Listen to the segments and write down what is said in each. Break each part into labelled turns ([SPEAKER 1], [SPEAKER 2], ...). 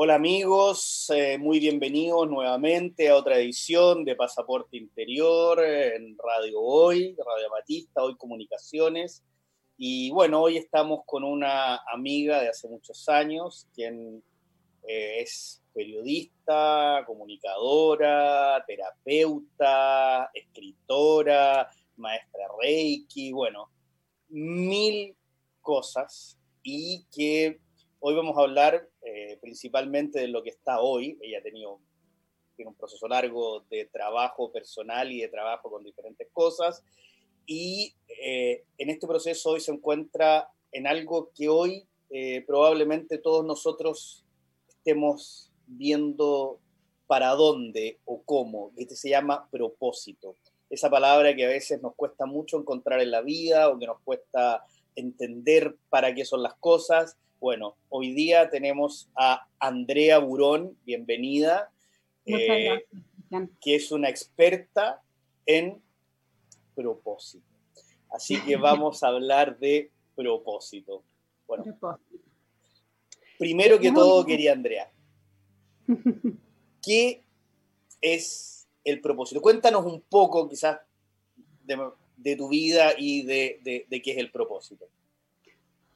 [SPEAKER 1] Hola amigos, eh, muy bienvenidos nuevamente a otra edición de Pasaporte Interior en Radio Hoy, Radio Batista, Hoy Comunicaciones. Y bueno, hoy estamos con una amiga de hace muchos años, quien eh, es periodista, comunicadora, terapeuta, escritora, maestra Reiki, bueno, mil cosas y que Hoy vamos a hablar eh, principalmente de lo que está hoy. Ella ha tenido tiene un proceso largo de trabajo personal y de trabajo con diferentes cosas. Y eh, en este proceso hoy se encuentra en algo que hoy eh, probablemente todos nosotros estemos viendo para dónde o cómo, que se llama propósito. Esa palabra que a veces nos cuesta mucho encontrar en la vida o que nos cuesta entender para qué son las cosas bueno, hoy día tenemos a Andrea Burón, bienvenida, eh, que es una experta en propósito. Así que vamos a hablar de propósito. Bueno, primero que todo quería Andrea, ¿qué es el propósito? Cuéntanos un poco quizás de, tu vida y de qué es el propósito.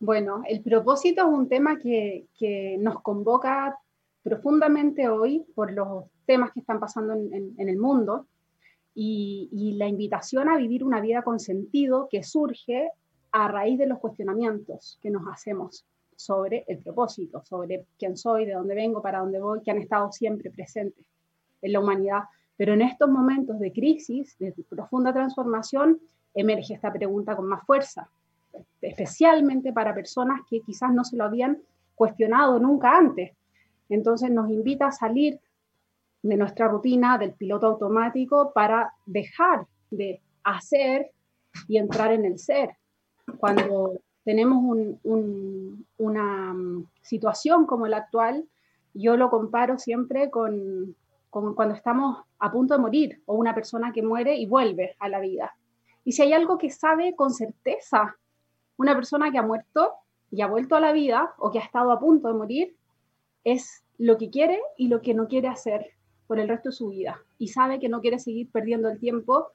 [SPEAKER 2] Bueno, el propósito es un tema que, nos convoca profundamente hoy por los temas que están pasando en, el mundo y, la invitación a vivir una vida con sentido que surge a raíz de los cuestionamientos que nos hacemos sobre el propósito, sobre quién soy, de dónde vengo, para dónde voy, que han estado siempre presentes en la humanidad. Pero en estos momentos de crisis, de profunda transformación, emerge esta pregunta con más fuerza especialmente para personas que quizás no se lo habían cuestionado nunca antes. Entonces nos invita a salir de nuestra rutina del piloto automático para dejar de hacer y entrar en el ser. Cuando tenemos una mm, situación como la actual, yo lo comparo siempre con, con cuando estamos a punto de morir o una persona que muere y vuelve a la vida. Y si hay algo que sabe con certeza una persona que ha muerto y ha vuelto a la vida o que ha estado a punto de morir es lo que quiere y lo que no quiere hacer por el resto de su vida. Y sabe que no quiere seguir perdiendo el tiempo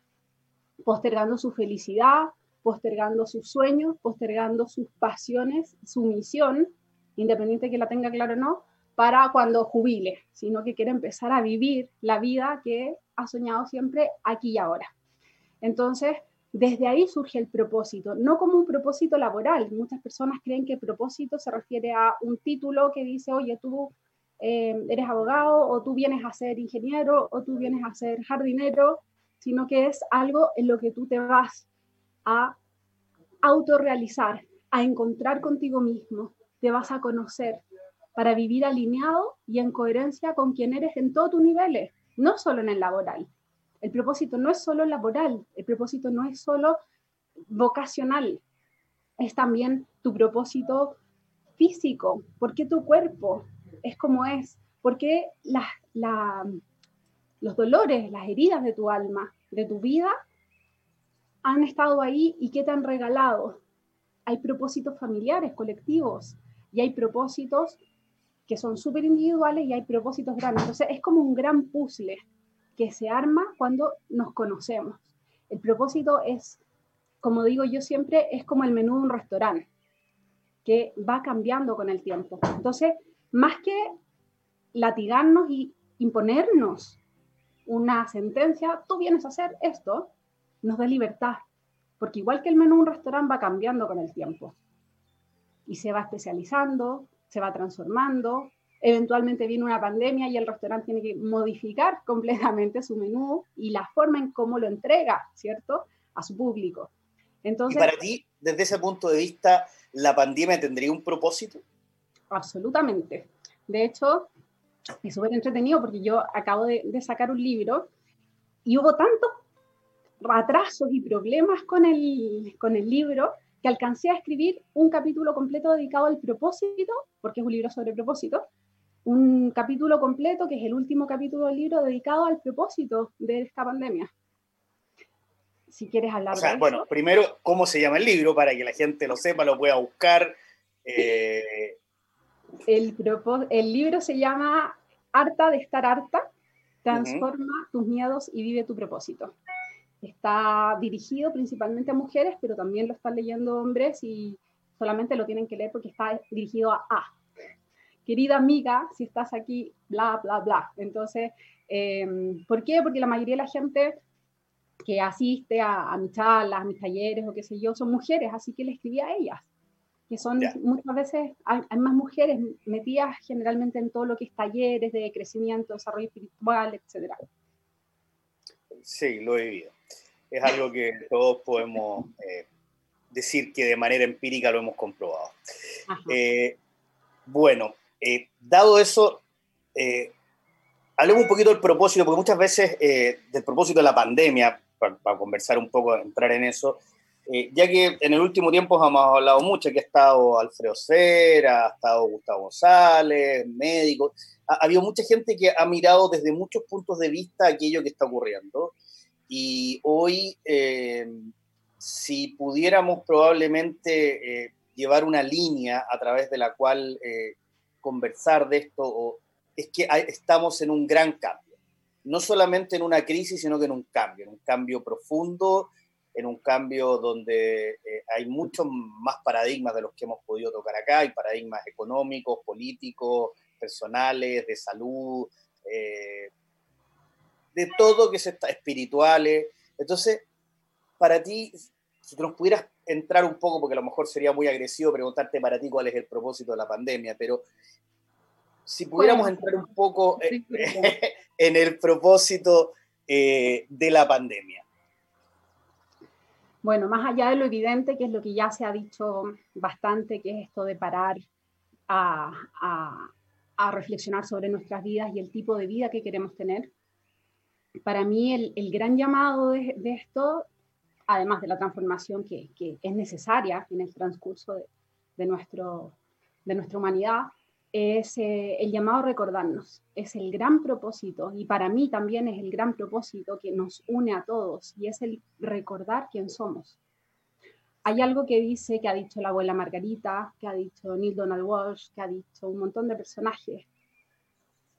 [SPEAKER 2] postergando su felicidad, postergando sus sueños, postergando sus pasiones, su misión, independiente que la tenga claro o no, para cuando jubile, sino que quiere empezar a vivir la vida que ha soñado siempre aquí y ahora. Entonces, desde ahí surge el propósito, no como un propósito laboral. Muchas personas creen que propósito se refiere a un título que dice, oye, tú eh, eres abogado o tú vienes a ser ingeniero o tú vienes a ser jardinero, sino que es algo en lo que tú te vas a autorrealizar, a encontrar contigo mismo, te vas a conocer para vivir alineado y en coherencia con quien eres en todos tus niveles, no solo en el laboral. El propósito no es solo laboral, el propósito no es solo vocacional, es también tu propósito físico, ¿Por qué tu cuerpo es como es, ¿Por qué los dolores, las heridas de tu alma, de tu vida, han estado ahí y qué te han regalado. Hay propósitos familiares, colectivos, y hay propósitos que son súper individuales y hay propósitos grandes. Entonces es como un gran puzzle que se arma cuando nos conocemos. El propósito es, como digo yo siempre, es como el menú de un restaurante, que va cambiando con el tiempo. Entonces, más que latigarnos y imponernos una sentencia, tú vienes a hacer esto, nos da libertad, porque igual que el menú de un restaurante va cambiando con el tiempo y se va especializando, se va transformando, eventualmente viene una pandemia y el restaurante tiene que modificar completamente su menú y la forma en cómo lo entrega, ¿cierto?, a su público.
[SPEAKER 1] Entonces, ¿Y para ti, desde ese punto de vista, la pandemia tendría un propósito?
[SPEAKER 2] Absolutamente. De hecho, es súper entretenido porque yo acabo de, sacar un libro y hubo tantos atrasos y problemas con el, con el libro que alcancé a escribir un capítulo completo dedicado al propósito, porque es un libro sobre propósito, un capítulo completo, que es el último capítulo del libro dedicado al propósito de esta pandemia. Si quieres hablar
[SPEAKER 1] o sea, Bueno, primero, ¿cómo se llama el libro? Para que la gente lo sepa, lo pueda buscar. Eh,
[SPEAKER 2] El, el libro se llama Harta de estar harta, transforma tus miedos y vive tu propósito. Está dirigido principalmente a mujeres, pero también lo están leyendo hombres y solamente lo tienen que leer porque está dirigido a A. Querida amiga, si estás aquí, bla, bla, bla. Entonces, em, ¿por qué? Porque la mayoría de la gente que asiste a, a mis charlas, a mis talleres o qué sé yo, son mujeres, así que le escribí a ellas que son muchas veces, hay, más mujeres metidas generalmente en todo lo que es talleres de crecimiento, desarrollo espiritual, etc.
[SPEAKER 1] Sí, lo he vivido. Es algo que todos podemos eh, decir que de manera empírica lo hemos comprobado. Eh, bueno, eh, dado eso, hablemos un poquito del propósito, porque muchas veces del propósito de la pandemia, para, conversar un poco, entrar en eso, eh, ya que en el último tiempo hemos hablado mucho, que ha estado Alfredo Cera, ha estado Gustavo González, médicos, ha, habido mucha gente que ha mirado desde muchos puntos de vista aquello que está ocurriendo. Y hoy, eh, si pudiéramos probablemente eh, llevar una línea a través de la cual conversar de esto, es que estamos en un gran cambio. No solamente en una crisis, sino que en un cambio, en un cambio profundo en un cambio donde eh, hay muchos más paradigmas de los que hemos podido tocar acá, hay paradigmas económicos, políticos, personales, de salud, eh, de todo que se está, espirituales. Entonces, para ti, si tú nos pudieras entrar un poco, porque a lo mejor sería muy agresivo preguntarte para ti cuál es el propósito de la pandemia, pero si pudiéramos entrar un poco en el propósito eh, de la pandemia.
[SPEAKER 2] Bueno, más allá de lo evidente, que es lo que ya se ha dicho bastante, que es esto de parar a, reflexionar sobre nuestras vidas y el tipo de vida que queremos tener, para mí el, gran llamado de, esto, además de la transformación que, es necesaria en el transcurso de, nuestro, de nuestra humanidad, es eh, el llamado a recordarnos, es el gran propósito y para mí también es el gran propósito que nos une a todos y es el recordar quién somos. Hay algo que dice, que ha dicho la abuela Margarita, que ha dicho Neil Donald Walsh, que ha dicho un montón de personajes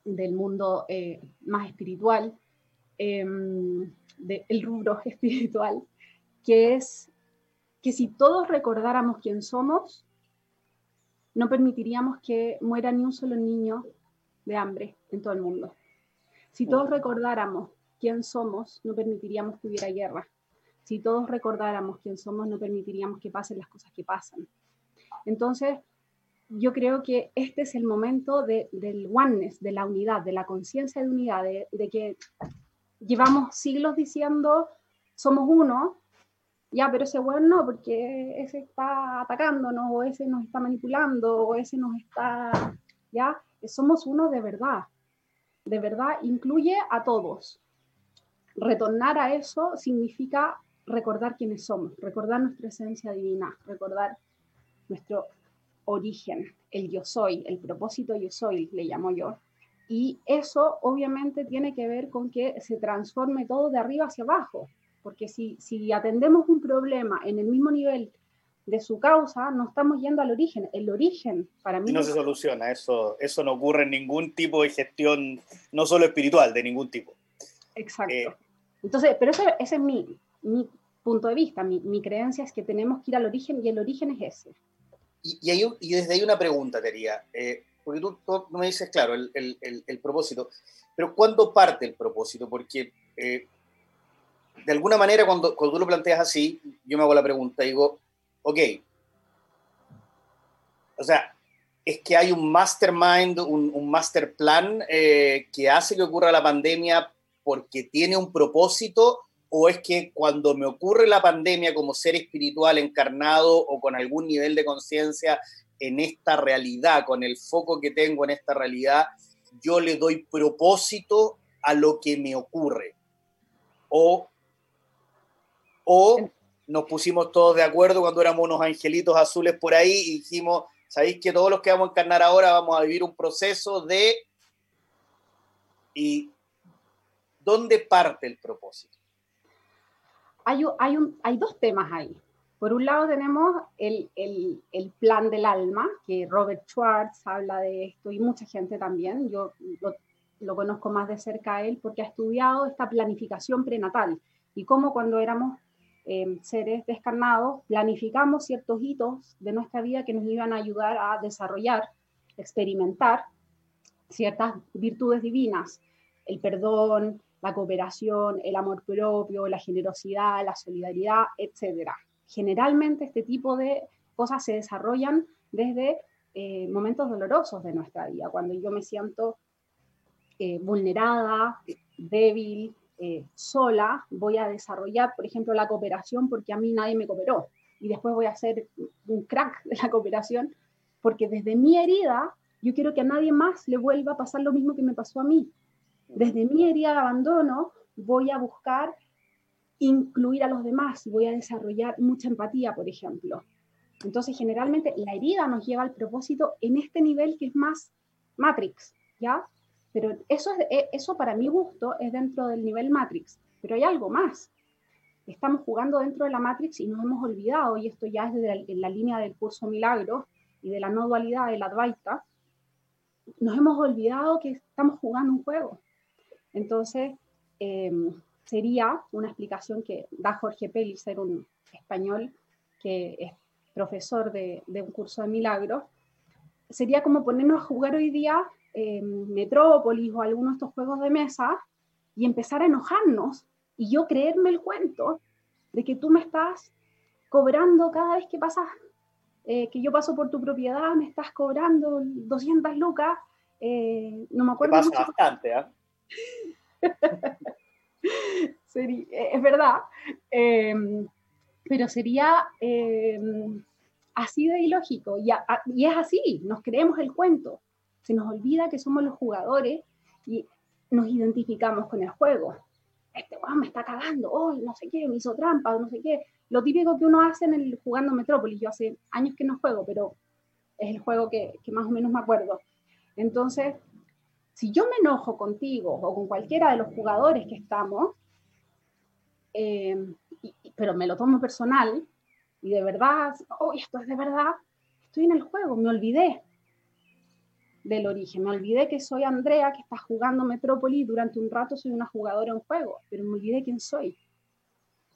[SPEAKER 2] del mundo eh, más espiritual, em, del rubro espiritual, que es que si todos recordáramos quién somos, no permitiríamos que muera ni un solo niño de hambre en todo el mundo. Si todos recordáramos quién somos, no permitiríamos que hubiera guerra. Si todos recordáramos quién somos, no permitiríamos que pasen las cosas que pasan. Entonces, yo creo que este es el momento del oneness, de la unidad, de la conciencia de unidad, de, de, que llevamos siglos diciendo somos uno, ya, pero ese weón no, porque ese está atacándonos, o ese nos está manipulando, o ese nos está, ya, somos uno de verdad, de verdad incluye a todos. Retornar a eso significa recordar quiénes somos, recordar nuestra esencia divina, recordar nuestro origen, el yo soy, el propósito yo soy, le llamo yo. Y eso obviamente tiene que ver con que se transforme todo de arriba hacia abajo, porque si, si atendemos un problema en el mismo nivel de su causa, no estamos yendo al origen. El origen, para mí...
[SPEAKER 1] Y no se soluciona, eso, eso no ocurre en ningún tipo de gestión, no solo espiritual, de ningún tipo.
[SPEAKER 2] Exacto. Eh, Entonces, pero ese, ese es mi, mi, punto de vista, mi, mi, creencia es que tenemos que ir al origen y el origen es ese.
[SPEAKER 1] Y, y, y desde ahí una pregunta, Tería, eh, porque tú, tú, me dices, claro, el, el, el, propósito, pero ¿cuándo parte el propósito? Porque eh, de alguna manera, cuando, cuando tú lo planteas así, yo me hago la pregunta, digo, ok, o sea, es que hay un mastermind, un, master plan eh, que hace que ocurra la pandemia porque tiene un propósito, o es que cuando me ocurre la pandemia como ser espiritual encarnado o con algún nivel de conciencia en esta realidad, con el foco que tengo en esta realidad, yo le doy propósito a lo que me ocurre. O o nos pusimos todos de acuerdo cuando éramos unos angelitos azules por ahí y dijimos, ¿sabéis que todos los que vamos a encarnar ahora vamos a vivir un proceso de... ¿Y dónde parte el propósito?
[SPEAKER 2] Hay, hay, un, hay dos temas ahí. Por un lado tenemos el, el, plan del alma, que Robert Schwartz habla de esto y mucha gente también. Yo lo, lo conozco más de cerca a él porque ha estudiado esta planificación prenatal y cómo cuando éramos eh, seres descarnados planificamos ciertos hitos de nuestra vida que nos iban a ayudar a desarrollar, experimentar ciertas virtudes divinas, el perdón, la cooperación, el amor propio, la generosidad, la solidaridad, etc. Generalmente este tipo de cosas se desarrollan desde eh, momentos dolorosos de nuestra vida, cuando yo me siento eh, vulnerada, débil, eh, sola, voy a desarrollar, por ejemplo, la cooperación porque a mí nadie me cooperó. Y después voy a ser un crack de la cooperación porque desde mi herida yo quiero que a nadie más le vuelva a pasar lo mismo que me pasó a mí. Desde mi herida de abandono voy a buscar incluir a los demás voy a desarrollar mucha empatía, por ejemplo. Entonces, generalmente la herida nos lleva al propósito en este nivel que es más Matrix, ¿ya? Pero eso, es, eh, eso para mi gusto es dentro del nivel Matrix. Pero hay algo más. Estamos jugando dentro de la Matrix y nos hemos olvidado, y esto ya es de la, línea del curso Milagro y de la no dualidad del Advaita, nos hemos olvidado que estamos jugando un juego. Entonces, em, sería una explicación que da Jorge ser un español que es profesor de un curso de milagros, sería como ponernos a jugar hoy día Metrópolis o alguno de estos juegos de mesa y empezar a enojarnos y yo creerme el cuento de que tú me estás cobrando cada vez que pasas, eh, que yo paso por tu propiedad, me estás cobrando 200 lucas, eh, no me acuerdo.
[SPEAKER 1] Pasa bastante, ¿ah?
[SPEAKER 2] es verdad, em, pero sería em, así de ilógico y, y es así, nos creemos el cuento se nos olvida que somos los jugadores y nos identificamos con el juego. Este weón me está cagando, hoy no sé qué, me hizo trampa, no sé qué. Lo típico que uno hace en el jugando Metrópolis, yo hace años que no juego, pero es el juego que, más o menos me acuerdo. Entonces, si yo me enojo contigo o con cualquiera de los jugadores que estamos, eh, pero me lo tomo personal y de verdad, oh, esto es de verdad, estoy en el juego, me olvidé, del origen. Me olvidé que soy Andrea, que está jugando Metrópoli, durante un rato soy una jugadora en juego, pero me olvidé quién soy.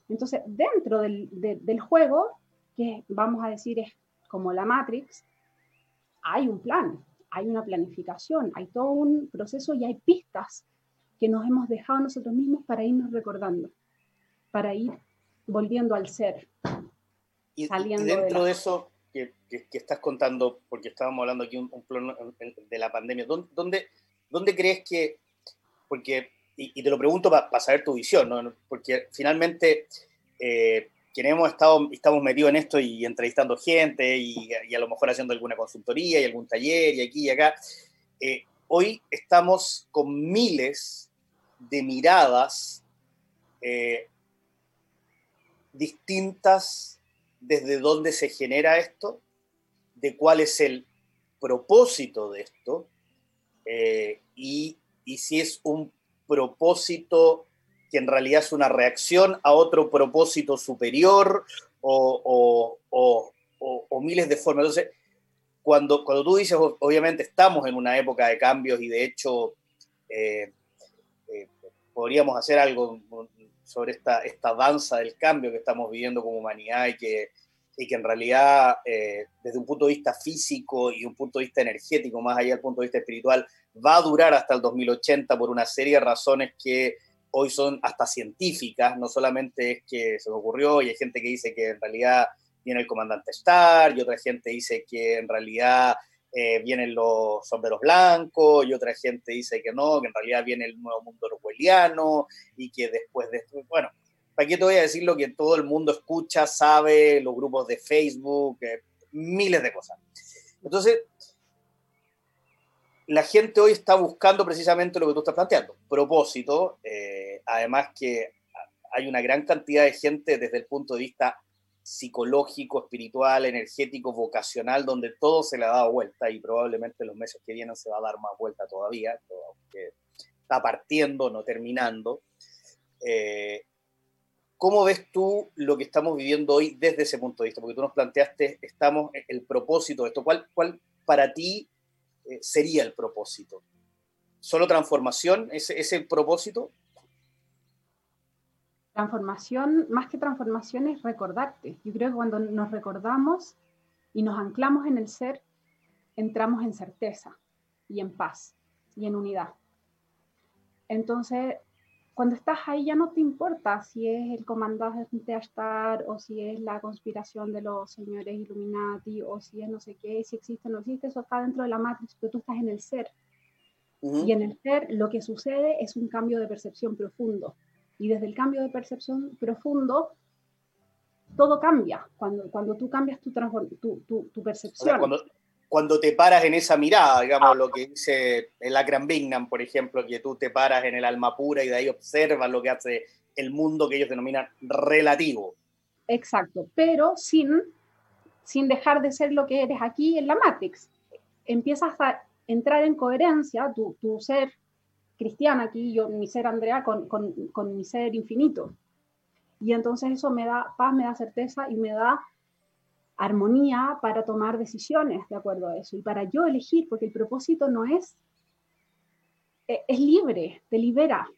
[SPEAKER 2] Entonces, dentro del, del juego, que vamos a decir es como la Matrix, hay un plan, hay una planificación, hay todo un proceso y hay pistas que nos hemos dejado nosotros mismos para irnos recordando, para ir volviendo al ser.
[SPEAKER 1] Y, saliendo dentro de eso, que, estás contando, porque estábamos hablando aquí un, plano de la pandemia, ¿dónde, dónde, crees que, porque, y, te lo pregunto para saber tu visión, ¿no? porque finalmente eh, hemos estado, estamos metidos en esto y entrevistando gente y, a lo mejor haciendo alguna consultoría y algún taller y aquí y acá, eh, hoy estamos con miles de miradas eh, distintas desde dónde se genera esto, de cuál es el propósito de esto eh, y, si es un propósito que en realidad es una reacción a otro propósito superior o, miles de formas. Entonces, cuando, cuando tú dices, obviamente estamos en una época de cambios y de hecho eh, eh, podríamos hacer algo sobre esta, esta danza del cambio que estamos viviendo como humanidad y que, y que en realidad eh, desde un punto de vista físico y un punto de vista energético, más allá del punto de vista espiritual, va a durar hasta el 2080 por una serie de razones que hoy son hasta científicas, no solamente es que se me ocurrió y hay gente que dice que en realidad viene el comandante Star y otra gente dice que en realidad eh, vienen los sombreros blancos y otra gente dice que no, que en realidad viene el nuevo mundo orwelliano y que después de esto, bueno, ¿para qué te voy a decir lo que todo el mundo escucha, sabe, los grupos de Facebook, eh, miles de cosas? Entonces, la gente hoy está buscando precisamente lo que tú estás planteando, propósito, eh, además que hay una gran cantidad de gente desde el punto de vista psicológico, espiritual, energético, vocacional, donde todo se le ha dado vuelta y probablemente en los meses que vienen se va a dar más vuelta todavía, aunque está partiendo, no terminando. Eh, ¿Cómo ves tú lo que estamos viviendo hoy desde ese punto de vista? Porque tú nos planteaste, estamos, el propósito de esto. ¿Cuál, cuál para ti eh, sería el propósito? ¿Solo transformación? ¿Ese, ese propósito?
[SPEAKER 2] Transformación, más que transformación, es recordarte. Yo creo que cuando nos recordamos y nos anclamos en el ser, entramos en certeza y en paz y en unidad. Entonces, cuando estás ahí ya no te importa si es el comandante Ashtar o si es la conspiración de los señores Illuminati o si es no sé qué, si existe o no existe, eso está dentro de la matriz, pero tú estás en el ser. Y en el ser lo que sucede es un cambio de percepción profundo. Y desde el cambio de percepción profundo, todo cambia. Cuando, cuando tú cambias tu, tu, tu, percepción
[SPEAKER 1] cuando te paras en esa mirada, digamos, lo que dice el Akram Bignam, por ejemplo, que tú te paras en el alma pura y de ahí observas lo que hace el mundo que ellos denominan relativo.
[SPEAKER 2] Exacto, pero sin, sin dejar de ser lo que eres aquí en la Matrix. Empiezas a entrar en coherencia, tu, tu ser cristiana aquí, yo, mi ser Andrea, con, con, mi ser infinito. Y entonces eso me da paz, me da certeza y me da armonía para tomar decisiones de acuerdo a eso y para yo elegir, porque el propósito no es, e, es libre, te libera.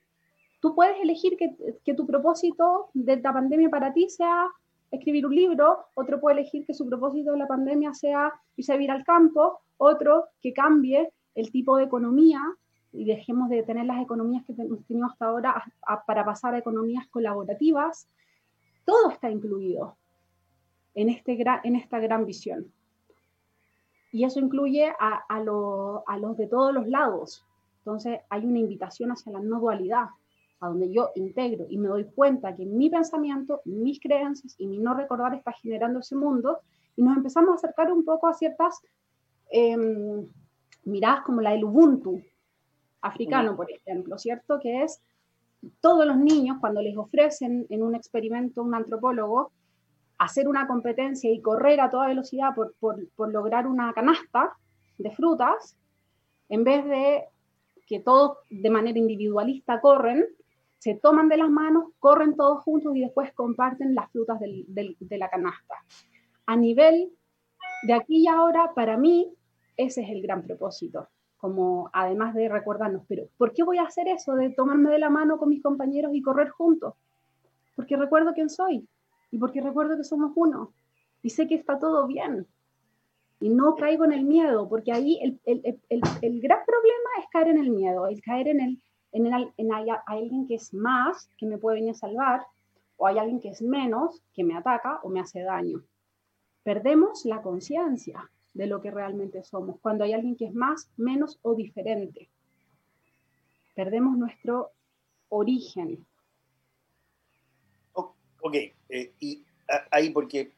[SPEAKER 2] Tú puedes elegir que, que tu propósito de la pandemia para ti sea escribir un libro, otro puede elegir que su propósito de la pandemia sea irse a vivir al campo, otro que cambie el tipo de economía y dejemos de tener las economías que hemos tenido hasta ahora para pasar a economías colaborativas. Todo está incluido en, este en esta gran visión. Y eso incluye a, los de todos los lados. Entonces hay una invitación hacia la no dualidad, a donde yo integro y me doy cuenta que mi pensamiento, mis creencias y mi no recordar está generando ese mundo y nos empezamos a acercar un poco a ciertas em, miradas como la del Ubuntu africano, por ejemplo, ¿cierto? Que es todos los niños cuando les ofrecen en un experimento un antropólogo hacer una competencia y correr a toda velocidad por, por, lograr una canasta de frutas, en vez de que todos de manera individualista corren, se toman de las manos, corren todos juntos y después comparten las frutas del, del, de la canasta. A nivel de aquí y ahora, para mí, ese es el gran propósito, como además de recordarnos, pero ¿por qué voy a hacer eso de tomarme de la mano con mis compañeros y correr juntos? Porque recuerdo quién soy, y porque recuerdo que somos uno y sé que está todo bien. Y no caigo en el miedo, porque ahí el, el, el, el gran problema es caer en el miedo, el caer en, el, en, el, en hay, alguien que es más, que me puede venir a salvar, o hay alguien que es menos, que me ataca o me hace daño. Perdemos la conciencia de lo que realmente somos, cuando hay alguien que es más, menos o diferente. Perdemos nuestro origen,
[SPEAKER 1] Ok, eh, y ahí porque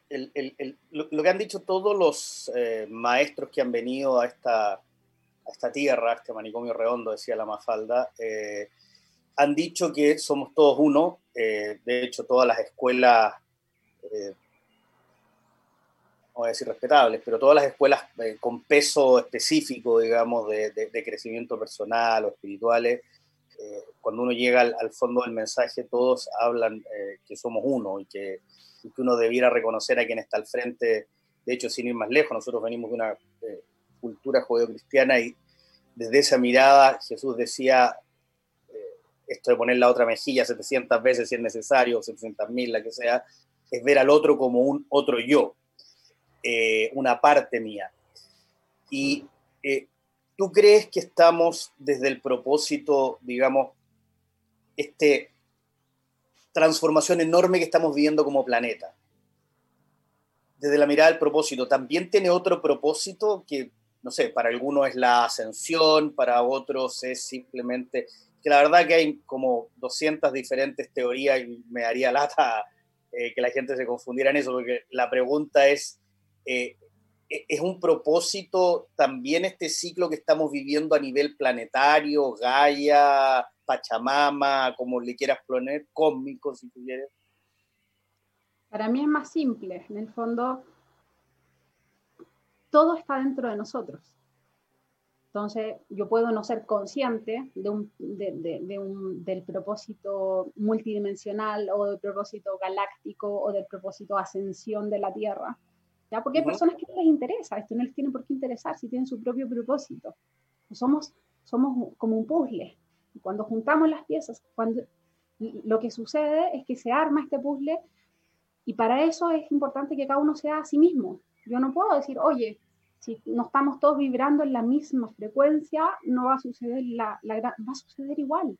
[SPEAKER 1] lo, que han dicho todos los eh, maestros que han venido a esta, esta tierra, a este manicomio redondo, decía la Mafalda, eh, han dicho que somos todos uno. de hecho, todas las escuelas, no voy a decir respetables, pero todas las escuelas con peso específico, digamos, de, de crecimiento personal o espirituales, eh, cuando uno llega al, fondo del mensaje, todos hablan eh, que somos uno y que, uno debiera reconocer a quien está al frente. De hecho, sin ir más lejos, nosotros venimos de una eh, cultura judeocristiana y desde esa mirada Jesús decía esto de poner la otra mejilla 700 veces si es necesario, 700 mil, la que sea, es ver al otro como un otro yo, una parte mía. Y ¿Tú crees que estamos desde el propósito, digamos, este transformación enorme que estamos viviendo como planeta? Desde la mirada del propósito, ¿también tiene otro propósito que, no sé, para algunos es la ascensión, para otros es simplemente, que la verdad que hay como 200 diferentes teorías y me daría lata eh, que la gente se confundiera en eso, porque la pregunta es, eh, e-, es un propósito también este ciclo que estamos viviendo a nivel planetario, Gaia, Pachamama, como le quieras poner, cósmico si quieres?
[SPEAKER 2] Para mí es más simple, en el fondo todo está dentro de nosotros. Entonces, yo puedo no ser consciente del propósito multidimensional o del propósito galáctico o del propósito ascensión de la Tierra. ¿Ya? Porque hay personas que no les interesa, esto no les tiene por qué interesar si tienen su propio propósito. Somos, somos como un puzzle. Cuando juntamos las piezas, cuando, lo que sucede es que se arma este puzzle y para eso es importante que cada uno sea a sí mismo. Yo no puedo decir, oye, si no estamos todos vibrando en la misma frecuencia, no va a suceder, la, va a suceder igual.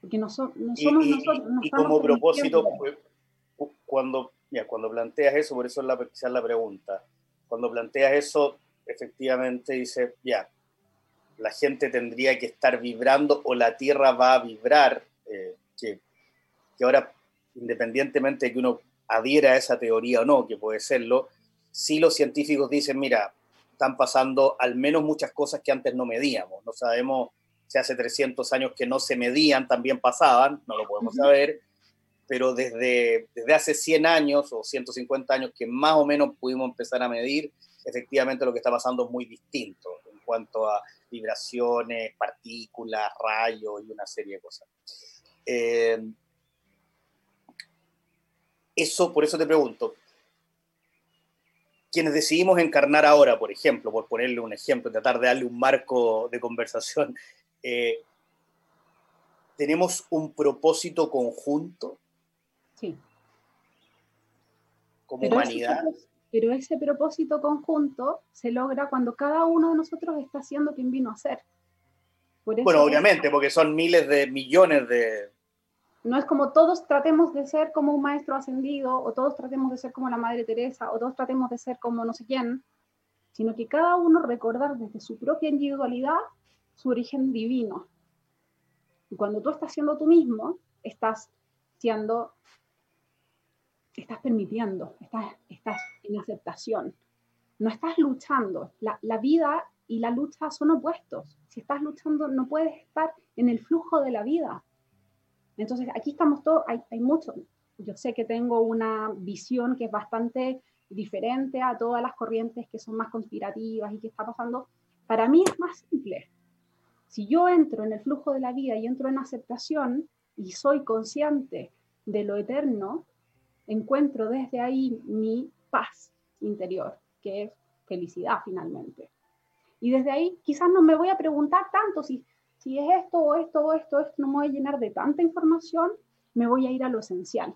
[SPEAKER 1] Porque no, somos nosotros. y como propósito, cuando, ya, cuando planteas eso, por eso es la, la pregunta, cuando planteas eso, efectivamente dice, ya, la gente tendría que estar vibrando o la Tierra va a vibrar, eh, que, que ahora, independientemente de que uno adhiera a esa teoría o no, que puede serlo, sí los científicos dicen, mira, están pasando al menos muchas cosas que antes no medíamos. No sabemos si hace 300 años que no se medían también pasaban, no lo podemos saber, pero desde, desde hace 100 años o 150 años que más o menos pudimos empezar a medir, efectivamente lo que está pasando es muy distinto en cuanto a vibraciones, partículas, rayos y una serie de cosas. Eh, eso, por eso te pregunto, quienes decidimos encarnar ahora, por ejemplo, por ponerle un ejemplo, tratar de darle un marco de conversación, eh, ¿tenemos un propósito conjunto?
[SPEAKER 2] Sí.
[SPEAKER 1] Como humanidad.
[SPEAKER 2] pero ese propósito conjunto se logra cuando cada uno de nosotros está haciendo quien vino a ser.
[SPEAKER 1] bueno, obviamente, porque son miles de millones de,
[SPEAKER 2] no es como todos tratemos de ser como un maestro ascendido, o todos tratemos de ser como la Madre Teresa, o todos tratemos de ser como no sé quién, sino que cada uno recordar desde su propia individualidad su origen divino. Y cuando tú estás siendo tú mismo, estás siendo, estás permitiendo, estás, estás en aceptación. No estás luchando. La, la vida y la lucha son opuestos. Si estás luchando, no puedes estar en el flujo de la vida entonces, aquí estamos todos, hay, hay mucho. Yo sé que tengo una visión que es bastante diferente a todas las corrientes que son más conspirativas y que está pasando. Para mí es más simple. Si yo entro en el flujo de la vida y entro en aceptación y soy consciente de lo eterno, encuentro desde ahí mi paz interior, que es felicidad finalmente. Y desde ahí quizás no me voy a preguntar tanto si si es esto o esto o esto, esto, no me voy a llenar de tanta información, me voy a ir a lo esencial.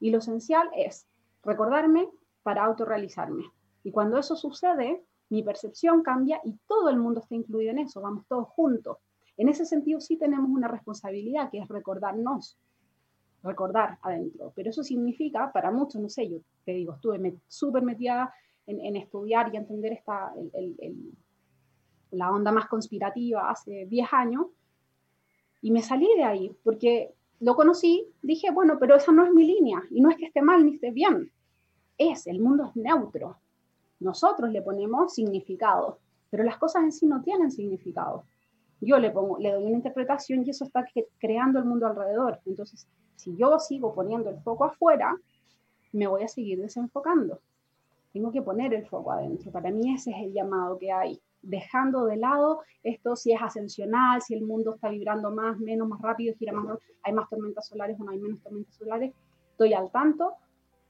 [SPEAKER 2] Y lo esencial es recordarme para autorrealizarme. Y cuando eso sucede, mi percepción cambia y todo el mundo está incluido en eso, vamos todos juntos. En ese sentido sí tenemos una responsabilidad que es recordarnos, recordar adentro. Pero eso significa, para muchos, no sé, yo te digo, estuve súper metida en, estudiar y entender esta, el, la onda más conspirativa hace 10 años, y me salí de ahí, porque lo conocí, dije, bueno, pero esa no es mi línea, y no es que esté mal ni esté bien, es, el mundo es neutro. Nosotros le ponemos significado, pero las cosas en sí no tienen significado. Yo le, pongo, le doy una interpretación y eso está creando el mundo alrededor. Entonces, si yo sigo poniendo el foco afuera, me voy a seguir desenfocando. Tengo que poner el foco adentro. Para mí ese es el llamado que hay dejando de lado esto si es ascensional, si el mundo está vibrando más, menos, más rápido, gira más, hay más tormentas solares o no hay menos tormentas solares. Estoy al tanto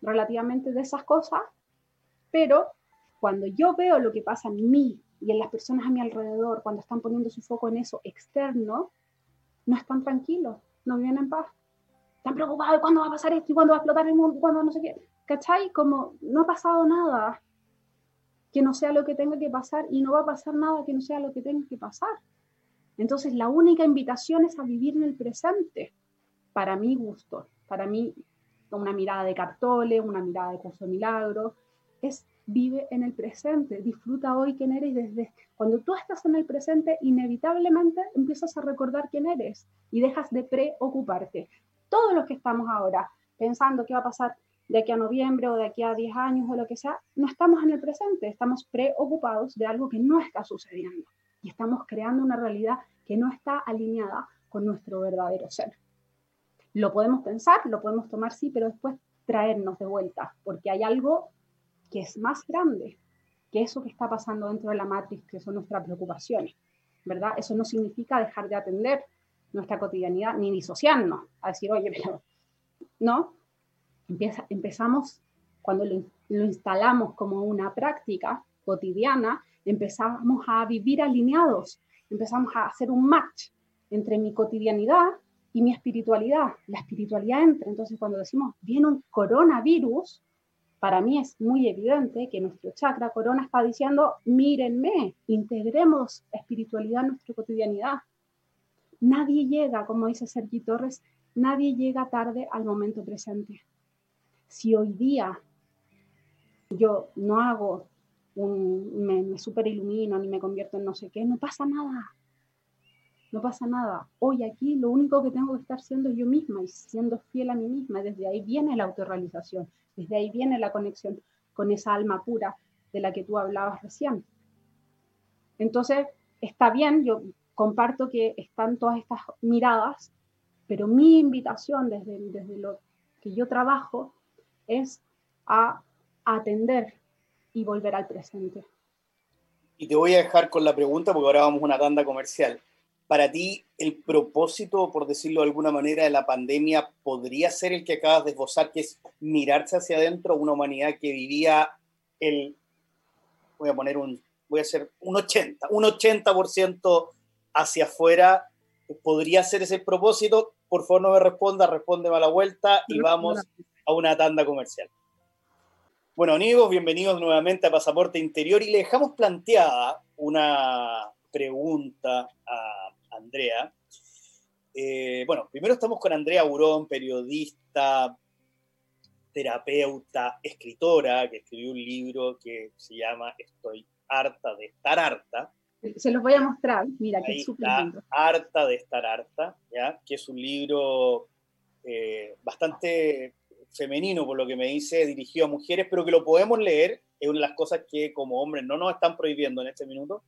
[SPEAKER 2] relativamente de esas cosas, pero cuando yo veo lo que pasa en mí y en las personas a mi alrededor, cuando están poniendo su foco en eso externo, no están tranquilos, no viven en paz. Están preocupados de cuándo va a pasar esto y cuándo va a explotar el mundo y cuándo no sé qué. ¿Cachai? Como no ha pasado nada que no sea lo que tenga que pasar y no va a pasar nada que no sea lo que tenga que pasar. Entonces la única invitación es a vivir en el presente, para mi gusto, para mí una mirada de Cartole, una mirada de curso milagro, es vive en el presente, disfruta hoy quién eres desde cuando tú estás en el presente inevitablemente empiezas a recordar quién eres y dejas de preocuparte. Todos los que estamos ahora pensando qué va a pasar de aquí a noviembre o de aquí a 10 años o lo que sea, no estamos en el presente, estamos preocupados de algo que no está sucediendo y estamos creando una realidad que no está alineada con nuestro verdadero ser. Lo podemos pensar, lo podemos tomar, sí, pero después traernos de vuelta, porque hay algo que es más grande, que eso que está pasando dentro de la matriz, que son nuestras preocupaciones, ¿verdad? Eso no significa dejar de atender nuestra cotidianidad ni disociarnos, a decir, oye, pero no, Empieza, empezamos, cuando lo, lo instalamos como una práctica cotidiana, empezamos a vivir alineados, empezamos a hacer un match entre mi cotidianidad y mi espiritualidad. La espiritualidad entra. Entonces, cuando decimos viene un coronavirus, para mí es muy evidente que nuestro chakra corona está diciendo, mírenme, integremos espiritualidad en nuestra cotidianidad. Nadie llega, como dice Sergi Torres, nadie llega tarde al momento presente. Si hoy día yo no hago un, me, me super ilumino ni me convierto en no sé qué, no pasa nada no pasa nada. Hoy aquí lo único que tengo que estar siendo yo misma y siendo fiel a mí misma. Desde ahí viene la autorrealización, desde ahí viene la conexión con esa alma pura de la que tú hablabas recién. Entonces, está bien, yo comparto que están todas estas miradas, pero mi invitación desde, desde lo que yo trabajo es a atender y volver al presente.
[SPEAKER 1] Y te voy a dejar con la pregunta porque ahora vamos a una tanda comercial para ti el propósito, por decirlo de alguna manera, de la pandemia podría ser el que acabas de esbozar, que es mirarse hacia adentro, una humanidad que vivía el, voy a poner un, voy a hacer un 80, un 80% hacia afuera, podría ser ese propósito. Por favor, no me responda, respóndeme a la vuelta y vamos a una tanda comercial. Bueno, amigos, bienvenidos nuevamente a Pasaporte Interior y le dejamos planteada una pregunta a Andrea. Eh, bueno, primero estamos con Andrea Burón, periodista, terapeuta, escritora, que escribió un libro que se llama Estoy harta de estar harta.
[SPEAKER 2] Se los voy a mostrar, mira, que es súper
[SPEAKER 1] Harta de estar harta, ¿ya? que es un libro eh, bastante femenino, por lo que me dice, dirigido a mujeres, pero que lo podemos leer, es una de las cosas que como hombres no nos están prohibiendo en este minuto,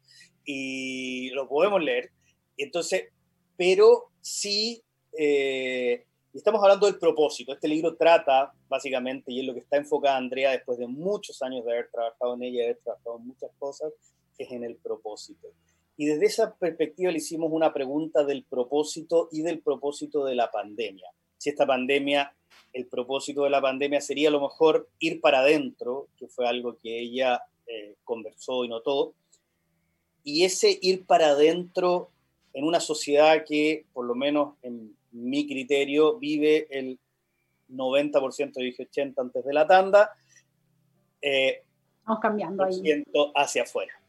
[SPEAKER 1] y lo podemos leer. Entonces, pero sí, eh, estamos hablando del propósito. Este libro trata, básicamente, y es lo que está enfocada Andrea después de muchos años de haber trabajado en ella, de haber trabajado en muchas cosas, es en el propósito. Y desde esa perspectiva le hicimos una pregunta del propósito y del propósito de la pandemia. Si esta pandemia, el propósito de la pandemia sería a lo mejor ir para adentro, que fue algo que ella eh, conversó y notó, y ese ir para adentro en una sociedad que, por lo menos en mi criterio, vive el 90%, dije 80 antes de la tanda.
[SPEAKER 2] Eh, Vamos cambiando ahí.
[SPEAKER 1] hacia afuera.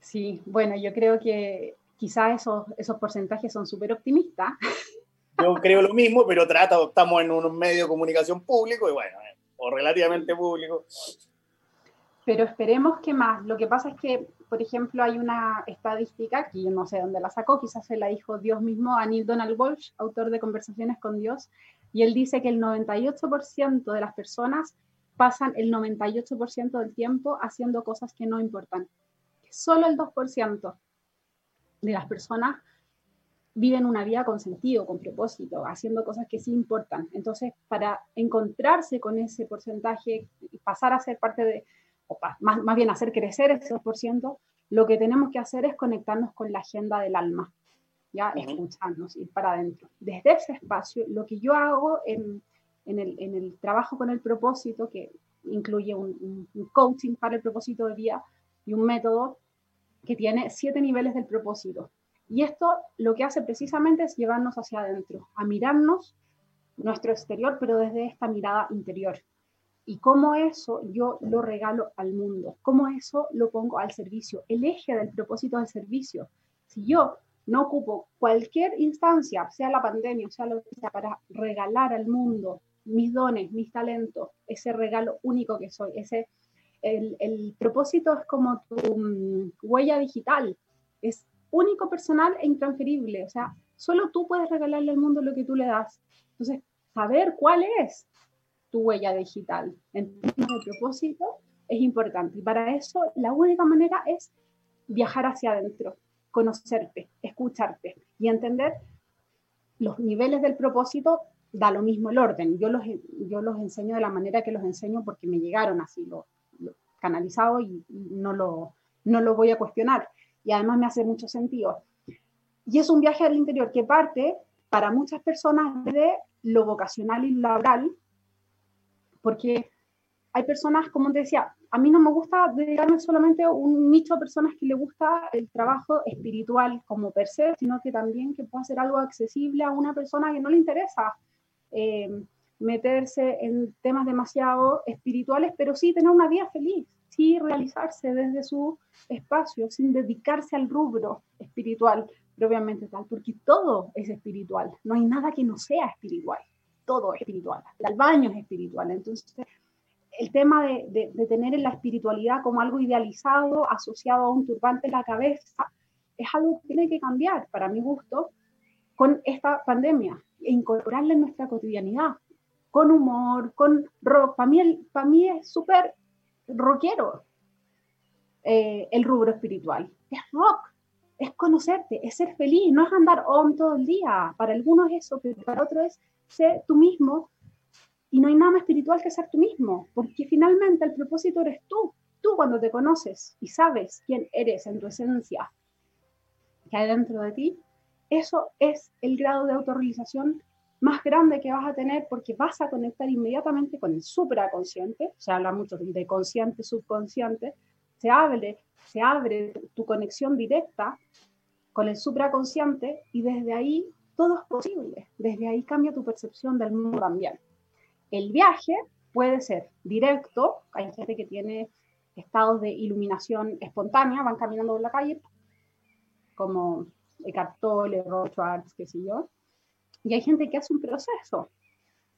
[SPEAKER 2] Sí, bueno, yo creo que quizás esos, esos porcentajes son súper optimistas.
[SPEAKER 1] Yo creo lo mismo, pero trata, estamos en un medio de comunicación público y bueno, eh, o relativamente público.
[SPEAKER 2] Pero esperemos que más. Lo que pasa es que por ejemplo, hay una estadística, que yo no sé dónde la sacó, quizás se la dijo Dios mismo a Neil Donald Walsh, autor de Conversaciones con Dios, y él dice que el 98% de las personas pasan el 98% del tiempo haciendo cosas que no importan. Solo el 2% de las personas viven una vida con sentido, con propósito, haciendo cosas que sí importan. Entonces, para encontrarse con ese porcentaje y pasar a ser parte de, más, más bien hacer crecer ese 2%, lo que tenemos que hacer es conectarnos con la agenda del alma, ya escucharnos, ir para adentro. Desde ese espacio, lo que yo hago en, en, el, en el, trabajo con el propósito, que incluye un, un, coaching para el propósito de vida y un método que tiene siete niveles del propósito. Y esto lo que hace precisamente es llevarnos hacia adentro, a mirarnos nuestro exterior, pero desde esta mirada interior y cómo eso yo lo regalo al mundo, cómo eso lo pongo al servicio, el eje del propósito del servicio. Si yo no ocupo cualquier instancia, sea la pandemia, sea lo que sea, para regalar al mundo mis dones, mis talentos, ese regalo único que soy, ese, el, el propósito es como tu um, huella digital, es único, personal e intransferible, o sea, solo tú puedes regalarle al mundo lo que tú le das. Entonces, saber cuál es tu huella digital. Entonces, el propósito es importante. Y para eso, la única manera es viajar hacia adentro, conocerte, escucharte y entender los niveles del propósito. Da lo mismo el orden. Yo los, yo los enseño de la manera que los enseño porque me llegaron así. Lo, canalizado y no lo, no lo voy a cuestionar. Y además me hace mucho sentido. Y es un viaje al interior que parte para muchas personas de lo vocacional y laboral, porque hay personas, como te decía, a mí no me gusta dedicarme solamente a un nicho de personas que le gusta el trabajo espiritual como per se, sino que también que pueda ser algo accesible a una persona que no le interesa eh, meterse en temas demasiado espirituales, pero sí tener una vida feliz, sí realizarse desde su espacio, sin dedicarse al rubro espiritual propiamente tal, porque todo es espiritual, no hay nada que no sea espiritual, todo es espiritual, el baño es espiritual, entonces el tema de, de, tener la espiritualidad como algo idealizado, asociado a un turbante en la cabeza, es algo que tiene que cambiar, para mi gusto, con esta pandemia e incorporarla en nuestra cotidianidad, con humor, con rock. Para mí, para mí es súper rockero eh, el rubro espiritual. Es rock, es conocerte, es ser feliz, no es andar on todo el día. Para algunos es eso, pero para otros es ser tú mismo y no hay nada más espiritual que ser tú mismo, porque finalmente el propósito eres tú. Tú cuando te conoces y sabes quién eres en tu esencia, que hay dentro de ti, eso es el grado de autorrealización más grande que vas a tener porque vas a conectar inmediatamente con el supraconsciente, se habla mucho de consciente, subconsciente, se abre, se abre tu conexión directa con el supraconsciente y desde ahí todo es posible, desde ahí cambia tu percepción del mundo también. El viaje puede ser directo, hay gente que tiene estados de iluminación espontánea, van caminando por la calle, como Eckhart Tolle, Rob Schwartz, qué sé yo, y hay gente que hace un proceso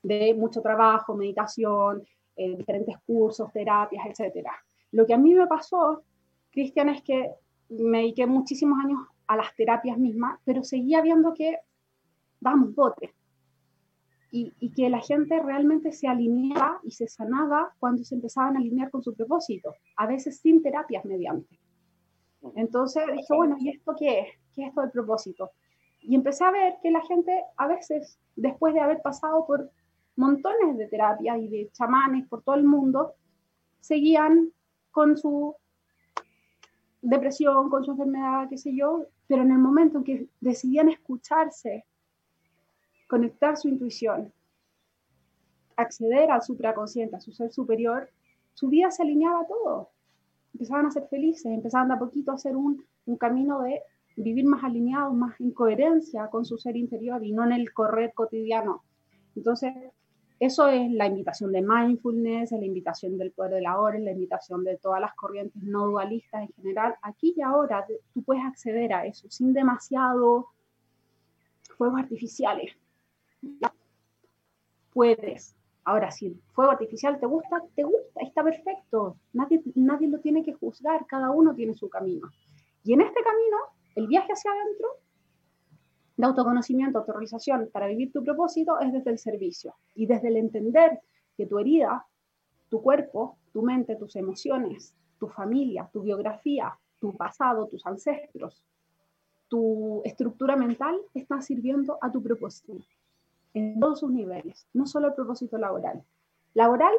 [SPEAKER 2] de mucho trabajo, meditación, eh, diferentes cursos, terapias, etc. Lo que a mí me pasó, Cristian, es que me dediqué muchísimos años a las terapias mismas, pero seguía viendo que vamos, bote, y, que la gente realmente se alineaba y se sanaba cuando se empezaban a alinear con su propósito, a veces sin terapias mediante. Entonces dije, bueno, ¿y esto qué es? ¿Qué es esto del propósito? Y empecé a ver que la gente a veces, después de haber pasado por montones de terapias y de chamanes por todo el mundo, seguían con su depresión, con su enfermedad, qué sé yo, pero en el momento en que decidían escucharse conectar su intuición, acceder al supraconsciente, a su ser superior, su vida se alineaba todo. Empezaban a ser felices, empezaban a poquito a hacer un, un camino de vivir más alineados, más en coherencia con su ser interior y no en el correr cotidiano. Entonces, eso es la invitación de mindfulness, es la invitación del poder de la hora, es la invitación de todas las corrientes no dualistas en general. Aquí y ahora tú puedes acceder a eso sin demasiado fuegos artificiales. Puedes. Ahora, si el fuego artificial te gusta, te gusta, está perfecto. Nadie, nadie lo tiene que juzgar, cada uno tiene su camino. Y en este camino, el viaje hacia adentro, de autoconocimiento, autorización para vivir tu propósito es desde el servicio y desde el entender que tu herida, tu cuerpo, tu mente, tus emociones, tu familia, tu biografía, tu pasado, tus ancestros, tu estructura mental están sirviendo a tu propósito en todos sus niveles, no solo el propósito laboral. Laboral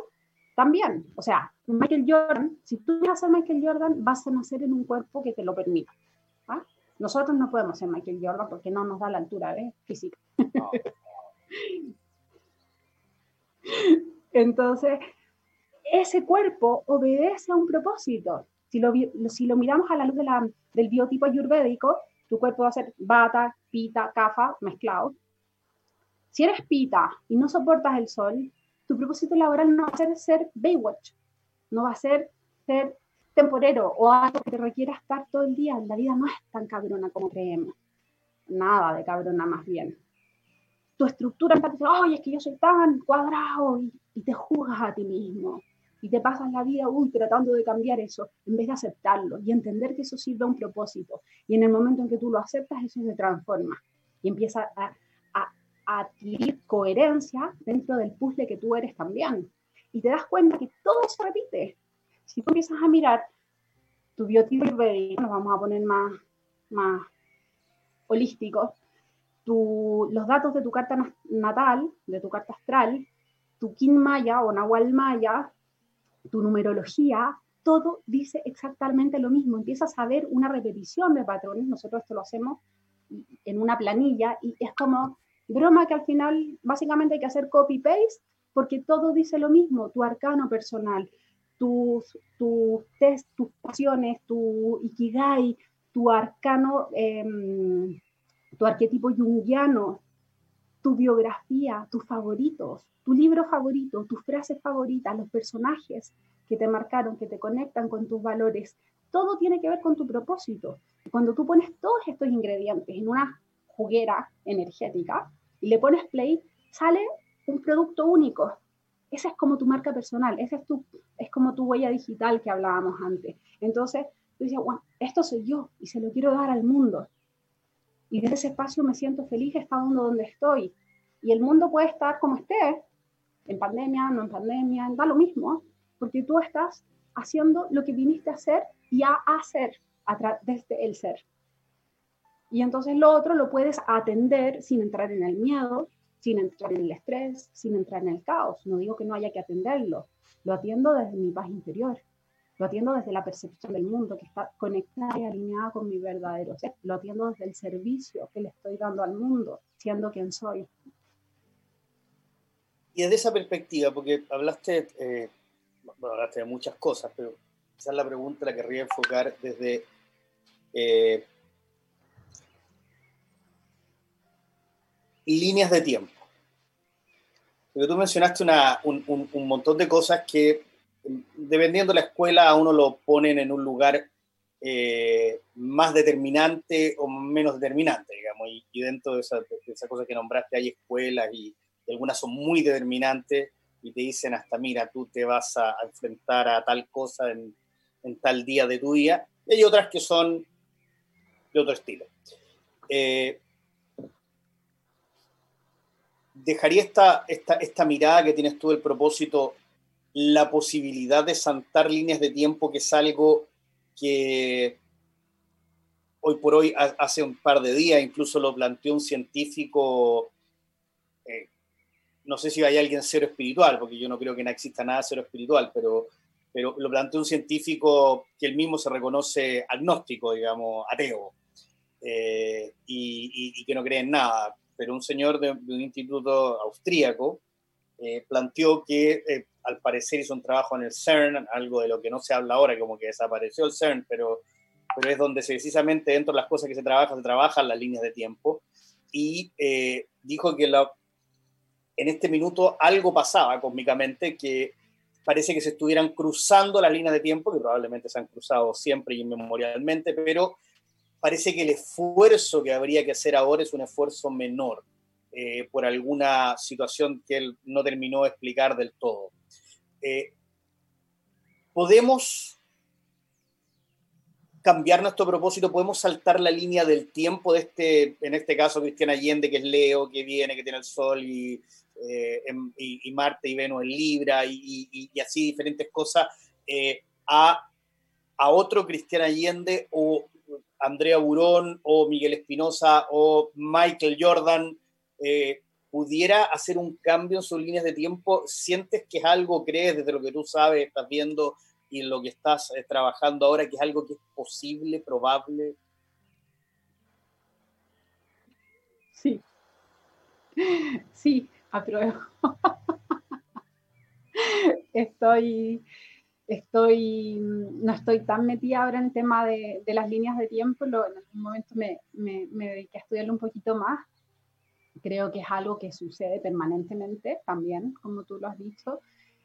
[SPEAKER 2] también, o sea, Michael Jordan, si tú vas a ser Michael Jordan, vas a nacer en un cuerpo que te lo permita. Nosotros no podemos ser Michael Jordan porque no nos da la altura ¿eh? física. Entonces, ese cuerpo obedece a un propósito. Si lo, si lo miramos a la luz de la, del biotipo ayurvédico, tu cuerpo va a ser bata, pita, kafa, mezclado. Si eres pita y no soportas el sol, tu propósito laboral no va a ser ser Baywatch, no va a ser ser temporero o algo que te requiera estar todo el día. La vida no es tan cabrona como creemos. Nada de cabrona más bien. Tu estructura está diciendo, ay, es que yo soy tan cuadrado y, y te juzgas a ti mismo. Y te pasas la vida uy, tratando de cambiar eso, en vez de aceptarlo y entender que eso sirve a un propósito. Y en el momento en que tú lo aceptas, eso se transforma y empieza a, adquirir coherencia dentro del puzzle que tú eres también. Y te das cuenta que todo se repite. Si tú empiezas a mirar tu biotipo nos vamos a poner más, más holísticos, los datos de tu carta natal, de tu carta astral, tu kin maya o nahual maya, tu numerología, todo dice exactamente lo mismo. Empiezas a ver una repetición de patrones. Nosotros esto lo hacemos en una planilla y es como broma que al final básicamente hay que hacer copy-paste porque todo dice lo mismo. Tu arcano personal, tus, tus test, tus pasiones, tu ikigai, tu arcano, em, tu arquetipo junguiano, tu biografía, tus favoritos, tu libro favorito, tus frases favoritas, los personajes que te marcaron, que te conectan con tus valores. Todo tiene que ver con tu propósito. Cuando tú pones todos estos ingredientes en una juguera energética y le pones play, sale un producto único. Esa es como tu marca personal, esa es, tu, es como tu huella digital que hablábamos antes. Entonces, tú dices, bueno, esto soy yo y se lo quiero dar al mundo. Y desde ese espacio me siento feliz estando donde estoy. Y el mundo puede estar como esté, en pandemia, no en pandemia, da lo mismo, porque tú estás haciendo lo que viniste a hacer y a hacer desde el ser. Y entonces lo otro lo puedes atender sin entrar en el miedo, sin entrar en el estrés, sin entrar en el caos. No digo que no haya que atenderlo, lo atiendo desde mi paz interior, lo atiendo desde la percepción del mundo que está conectada y alineada con mi verdadero ser, lo atiendo desde el servicio que le estoy dando al mundo, siendo quien soy.
[SPEAKER 1] Y desde esa perspectiva, porque hablaste, eh, hablaste de muchas cosas, pero quizás la pregunta la querría enfocar desde eh, líneas de tiempo. Porque tú mencionaste un, montón de cosas que, dependiendo de la escuela, a uno lo ponen en un lugar eh, más determinante o menos determinante, digamos, y, dentro de esas esa cosas que nombraste hay escuelas y, algunas son muy determinantes y te dicen hasta, mira, tú te vas a, enfrentar a tal cosa en, tal día de tu día, y hay otras que son de otro estilo. Eh, dejaría esta, esta, esta mirada que tienes tú del propósito, la posibilidad de saltar líneas de tiempo, que es algo que hoy por hoy, hace un par de días, incluso lo planteó un científico, eh, no sé si hay alguien cero espiritual, porque yo no creo que no exista nada cero espiritual, pero, pero lo planteó un científico que él mismo se reconoce agnóstico, digamos, ateo, eh, y, y, que no cree en nada pero un señor de, un instituto austríaco eh, planteó que eh, al parecer hizo un trabajo en el CERN, algo de lo que no se habla ahora, como que desapareció el CERN, pero, pero es donde precisamente dentro de las cosas que se trabajan, se trabajan las líneas de tiempo, y eh, dijo que la, en este minuto algo pasaba cósmicamente, que parece que se estuvieran cruzando las líneas de tiempo, que probablemente se han cruzado siempre y inmemorialmente, pero parece que el esfuerzo que habría que hacer ahora es un esfuerzo menor eh, por alguna situación que él no terminó de explicar del todo. Eh, podemos cambiar nuestro propósito, podemos saltar la línea del tiempo de este, en este caso, Cristian Allende, que es Leo, que viene, que tiene el Sol y, eh, y, Marte y Venus en Libra y, y así diferentes cosas, a, a otro Cristian Allende o Andrea Burón o Miguel Espinosa o Michael Jordan eh, pudiera hacer un cambio en sus líneas de tiempo? ¿Sientes que es algo, crees desde lo que tú sabes, estás viendo y en lo que estás eh, trabajando ahora, que es algo que es posible, probable?
[SPEAKER 2] Sí, sí, apruebo. Estoy, estoy, no estoy tan metida ahora en el tema de, las líneas de tiempo, lo, en algún momento me, me, dediqué a estudiarlo un poquito más. Creo que es algo que sucede permanentemente también, como tú lo has dicho.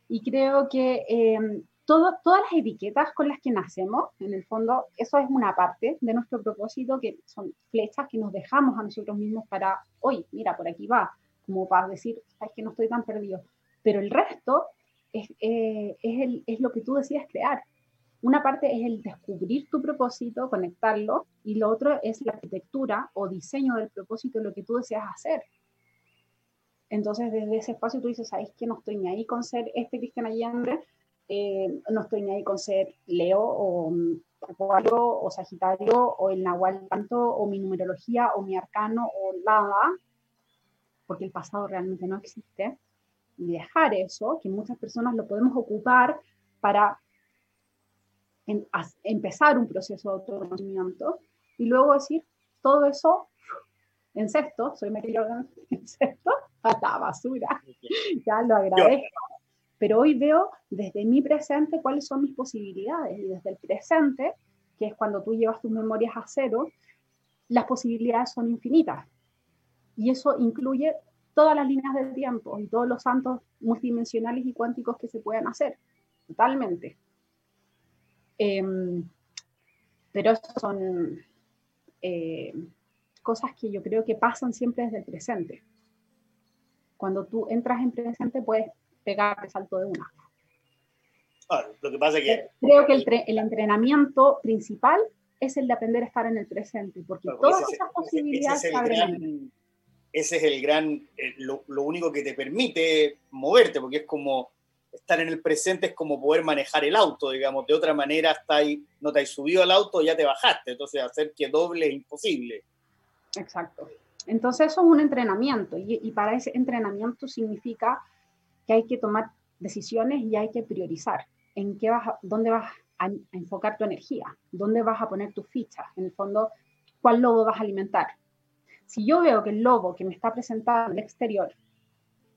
[SPEAKER 2] Y creo que eh, todas las etiquetas con las que nacemos, en el fondo, eso es una parte de nuestro propósito, que son flechas que nos dejamos a nosotros mismos para, hoy, mira, por aquí va, como para decir, es que no estoy tan perdido. Pero el resto eh, es, el, es lo que tú decías crear. Una parte es el descubrir tu propósito, conectarlo, y lo otro es la arquitectura o diseño del propósito, lo que tú deseas hacer. Entonces, desde ese espacio tú dices, ¿sabes que no estoy ni ahí con ser este Cristian Allende? Eh, no estoy ni ahí con ser Leo o Acuario o Sagitario o el Nahual Tanto o mi numerología o mi arcano o nada, porque el pasado realmente no existe y dejar eso, que muchas personas lo podemos ocupar para empezar un proceso de autoconocimiento y luego decir todo eso en sexto, soy María en sexto, a la basura, ya lo agradezco. Pero hoy veo desde mi presente cuáles son mis posibilidades y desde el presente, que es cuando tú llevas tus memorias a cero, las posibilidades son infinitas. Y eso incluye todas las líneas del tiempo y todos los santos multidimensionales y cuánticos que se puedan hacer, totalmente. Em, pero son eh, cosas que yo creo que pasan siempre desde el presente. Cuando tú entras en presente puedes pegar el salto de una.
[SPEAKER 1] lo que pasa es que...
[SPEAKER 2] Creo que el, entrenamiento principal es el de aprender a estar en el presente, porque todas esas posibilidades se abren
[SPEAKER 1] ese es el gran, eh, lo, único que te permite moverte, porque es como estar en el presente, es como poder manejar el auto, digamos, de otra manera está ahí, no te has subido al auto, ya te bajaste, entonces hacer que doble es imposible.
[SPEAKER 2] Exacto. Entonces eso es un entrenamiento. Y, para ese entrenamiento significa que hay que tomar decisiones y hay que priorizar en qué vas, dónde vas a, enfocar tu energía, dónde vas a poner tus fichas, en el fondo, cuál lobo vas a alimentar si yo veo que el lobo que me está presentando en el exterior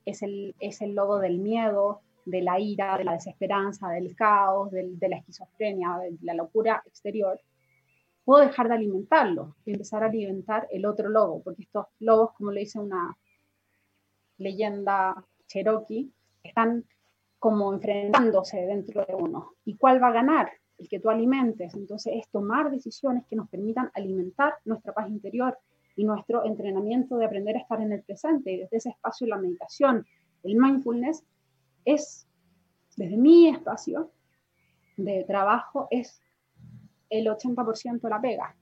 [SPEAKER 2] es el, es el lobo del miedo, de la ira, de la desesperanza, del caos, de la esquizofrenia, de la locura exterior, puedo dejar de alimentarlo y empezar a alimentar el otro lobo, porque estos lobos, como le dice una leyenda cherokee, están como enfrentándose dentro de uno. ¿Y cuál va a ganar? El que tú alimentes. Entonces es tomar decisiones que nos permitan alimentar nuestra paz interior, y nuestro entrenamiento de aprender a estar en el presente. Y desde ese espacio la meditación, el mindfulness, es, desde mi espacio de trabajo, es el 80% la pega.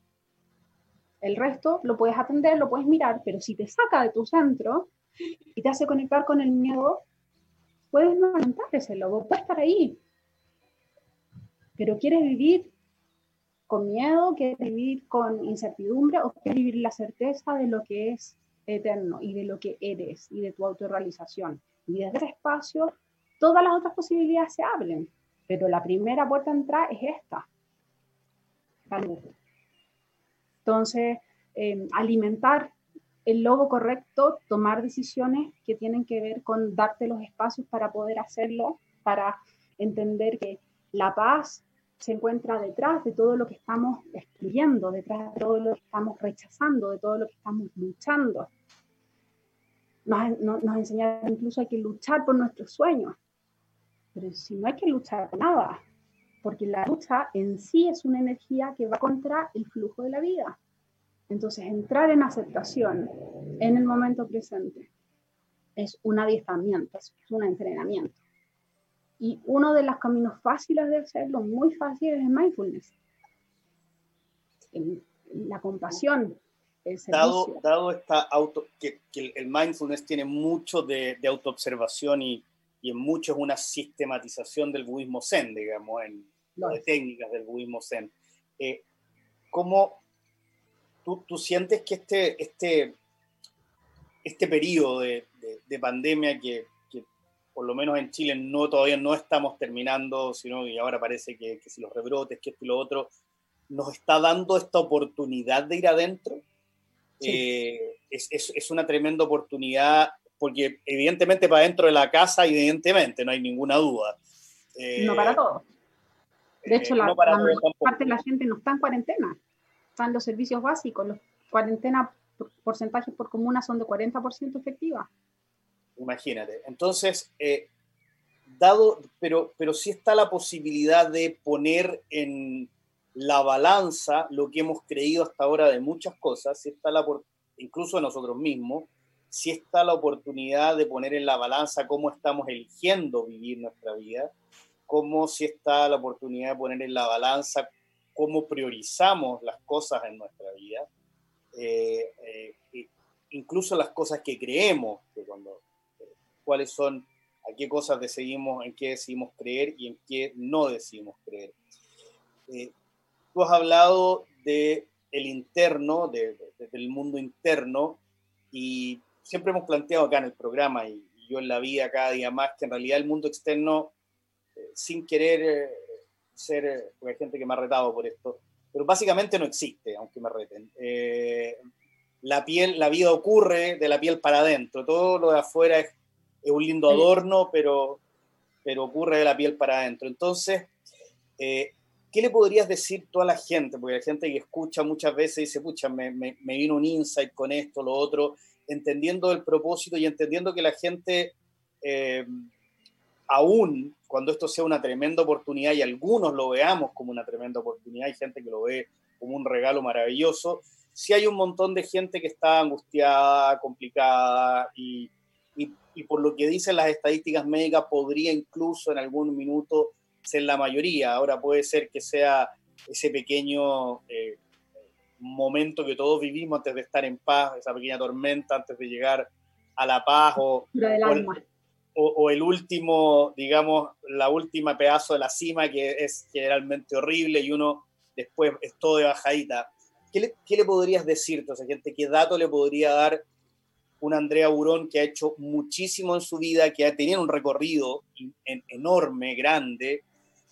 [SPEAKER 2] El resto lo puedes atender, lo puedes mirar, pero si te saca de tu centro y te hace conectar con el miedo, puedes no aguantar ese lobo, puedes estar ahí. Pero quieres vivir con miedo, quieres vivir con incertidumbre o quieres vivir la certeza de lo que es eterno y de lo que eres y de tu autorrealización. Y desde ese espacio, todas las otras posibilidades se abren, pero la primera puerta a entrar es esta. Entonces, em, alimentar el lobo correcto, tomar decisiones que tienen que ver con darte los espacios para poder hacerlo, para entender que la paz se encuentra detrás de todo lo que estamos excluyendo, detrás de todo lo que estamos rechazando, de todo lo que estamos luchando. Nos, nos, enseñaron incluso hay que luchar por nuestros sueños, pero si no hay que luchar por nada, porque la lucha en sí es una energía que va contra el flujo de la vida. Entonces, entrar en aceptación en el momento presente es un adiestramiento, es un entrenamiento. Y uno de los caminos fáciles de hacerlo, muy fácil, es el mindfulness. la compasión. El
[SPEAKER 1] dado, dado esta auto, que, el mindfulness tiene mucho de, de autoobservación y, y, en mucho es una sistematización del budismo zen, digamos, en las técnicas del budismo zen. Eh, ¿Cómo tú, tú, sientes que este, este, este periodo de, de pandemia que, por lo menos en Chile no todavía no estamos terminando, sino y ahora parece que, si los rebrotes, que esto y lo otro, nos está dando esta oportunidad de ir adentro. Eh, es, es, es, una tremenda oportunidad, porque evidentemente para dentro de la casa, evidentemente, no hay ninguna duda.
[SPEAKER 2] no para eh, todos. De hecho, eh, la, mayor parte de la gente no está en cuarentena. Están los servicios básicos. Los cuarentena porcentajes por comuna son de 40% efectiva.
[SPEAKER 1] Imagínate. Entonces, eh, dado, pero, pero sí está la posibilidad de poner en la balanza lo que hemos creído hasta ahora de muchas cosas, sí está la, incluso de nosotros mismos, sí está la oportunidad de poner en la balanza cómo estamos eligiendo vivir nuestra vida, cómo sí está la oportunidad de poner en la balanza cómo priorizamos las cosas en nuestra vida, eh, eh, incluso las cosas que creemos, que cuando cuáles son, a qué cosas decidimos, en qué decidimos creer y en qué no decidimos creer. Eh, tú has hablado de el interno, de, del mundo interno, y siempre hemos planteado acá en el programa y, yo en la vida cada día más que en realidad el mundo externo, eh, sin querer eh, ser, porque hay gente que me ha retado por esto, pero básicamente no existe, aunque me reten. la piel, la vida ocurre de la piel para adentro, todo lo de afuera es, es un lindo adorno, pero, pero ocurre de la piel para adentro. Entonces, ¿qué le podrías decir tú a la gente? Porque la gente que escucha muchas veces dice, pucha, me, me, vino un insight con esto, lo otro, entendiendo el propósito y entendiendo que la gente, eh, aún cuando esto sea una tremenda oportunidad y algunos lo veamos como una tremenda oportunidad, hay gente que lo ve como un regalo maravilloso, sí hay un montón de gente que está angustiada, complicada y, y, y por lo que dicen las estadísticas médicas podría incluso en algún minuto ser la mayoría. Ahora puede ser que sea ese pequeño eh, momento que todos vivimos antes de estar en paz, esa pequeña tormenta antes de llegar a la paz o, o, el, último, digamos, la última pedazo de la cima que es generalmente horrible y uno después es todo de bajadita. ¿Qué le, qué le podrías decir a esa gente? ¿Qué dato le podría dar un Andrea Burón que ha hecho muchísimo en su vida, que ha tenido un recorrido enorme, grande,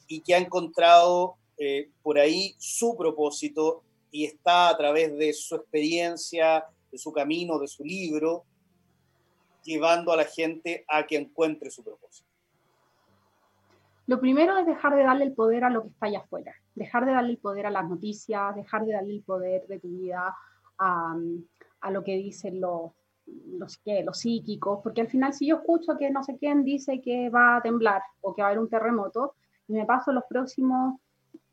[SPEAKER 1] y que ha encontrado eh, por ahí su propósito y está a través de su experiencia, de su camino, de su libro, llevando a la gente a que encuentre su propósito.
[SPEAKER 2] Lo primero es dejar de darle el poder a lo que está allá afuera, dejar de darle el poder a las noticias, dejar de darle el poder de tu vida a, a lo que dicen los, los, los psíquicos, porque al final si yo escucho que no sé quién dice que va a temblar o que va a haber un terremoto, y me paso los próximos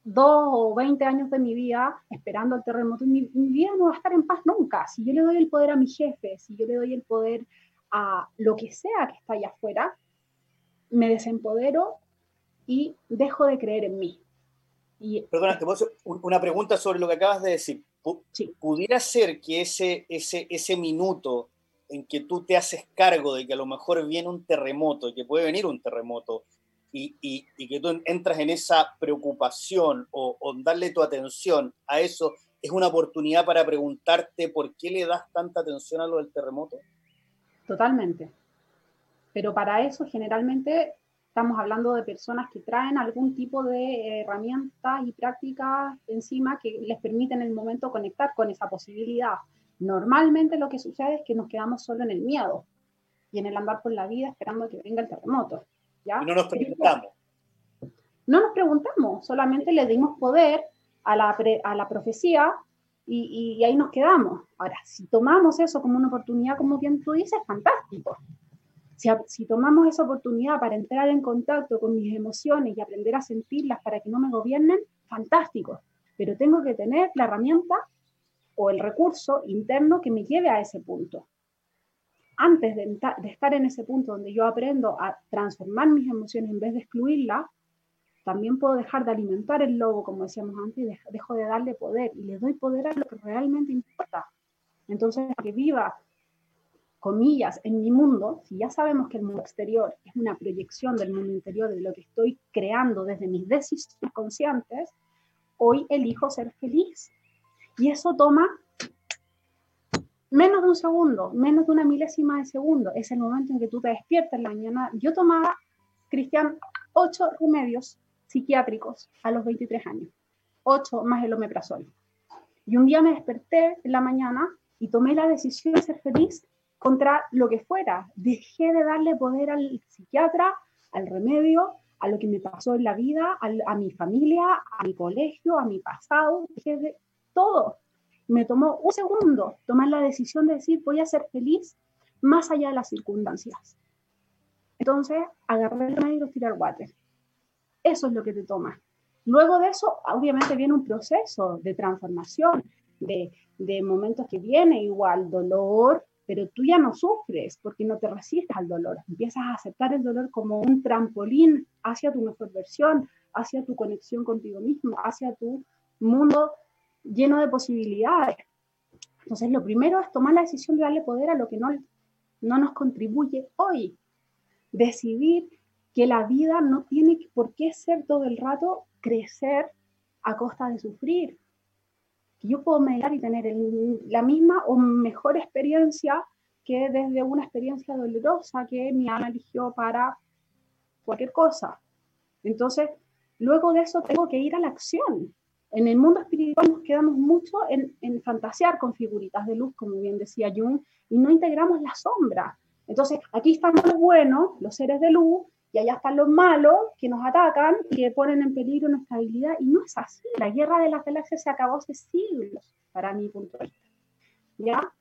[SPEAKER 2] dos o veinte años de mi vida esperando el terremoto, mi, mi vida no va a estar en paz nunca. Si yo le doy el poder a mi jefe, si yo le doy el poder a lo que sea que está allá afuera, me desempodero y dejo de creer en mí.
[SPEAKER 1] Y, Perdona, te puedo hacer una pregunta sobre lo que acabas de decir. ¿Pudiera ser que ese, ese, ese minuto en que tú te haces cargo de que a lo mejor viene un terremoto, y que puede venir un terremoto, y, que tú entras en esa preocupación o, darle tu atención a eso, es una oportunidad para preguntarte por qué le das tanta atención a lo del terremoto?
[SPEAKER 2] Totalmente. Pero para eso generalmente estamos hablando de personas que traen algún tipo de herramientas y prácticas encima que les permiten en el momento conectar con esa posibilidad. Normalmente lo que sucede es que nos quedamos solo en el miedo y en el andar por la vida esperando que venga el terremoto.
[SPEAKER 1] Y no nos preguntamos.
[SPEAKER 2] No nos preguntamos, solamente le dimos poder a la, a la profecía y, y, ahí nos quedamos. Ahora, si tomamos eso como una oportunidad, como bien tú dices, fantástico. Si, si, tomamos esa oportunidad para entrar en contacto con mis emociones y aprender a sentirlas para que no me gobiernen, fantástico. Pero tengo que tener la herramienta o el recurso interno que me lleve a ese punto antes de, estar en ese punto donde yo aprendo a transformar mis emociones en vez de excluirlas, también puedo dejar de alimentar el lobo, como decíamos antes, y dejo de darle poder y le doy poder a lo que realmente importa. Entonces, que viva, comillas, en mi mundo, si ya sabemos que el mundo exterior es una proyección del mundo interior, de lo que estoy creando desde mis decisiones conscientes, hoy elijo ser feliz. Y eso toma menos de un segundo, menos de una milésima de segundo, es el momento en que tú te despiertas en la mañana. Yo tomaba, Cristian, ocho remedios psiquiátricos a los 23 años, ocho más el omeprazol. Y un día me desperté en la mañana y tomé la decisión de ser feliz contra lo que fuera. Dejé de darle poder al psiquiatra, al remedio, a lo que me pasó en la vida, a, mi familia, a mi colegio, a mi pasado, dejé de todo me tomó un segundo tomar la decisión de decir voy a ser feliz más allá de las circunstancias. Entonces, agarré el remedio y tirar water. Eso es lo que te toma. Luego de eso, obviamente viene un proceso de transformación, de, de momentos que viene igual dolor, pero tú ya no sufres porque no te resistes al dolor. Empiezas a aceptar el dolor como un trampolín hacia tu mejor versión, hacia tu conexión contigo mismo, hacia tu mundo lleno de posibilidades. Entonces, lo primero es tomar la decisión de darle poder a lo que no, no nos contribuye hoy. Decidir que la vida no tiene por qué ser todo el rato crecer a costa de sufrir. Yo puedo mediar y tener la misma o mejor experiencia que desde una experiencia dolorosa que mi alma eligió para cualquier cosa. Entonces, luego de eso tengo que ir a la acción. En el mundo espiritual nos quedamos mucho en, en fantasear con figuritas de luz, como bien decía Jung, y no integramos la sombra. Entonces, aquí están los buenos, los seres de luz, y allá están los malos que nos atacan y que ponen en peligro nuestra habilidad. Y no es así. La guerra de las galaxias se acabó hace siglos, para mi punto de vista. ¿Ya?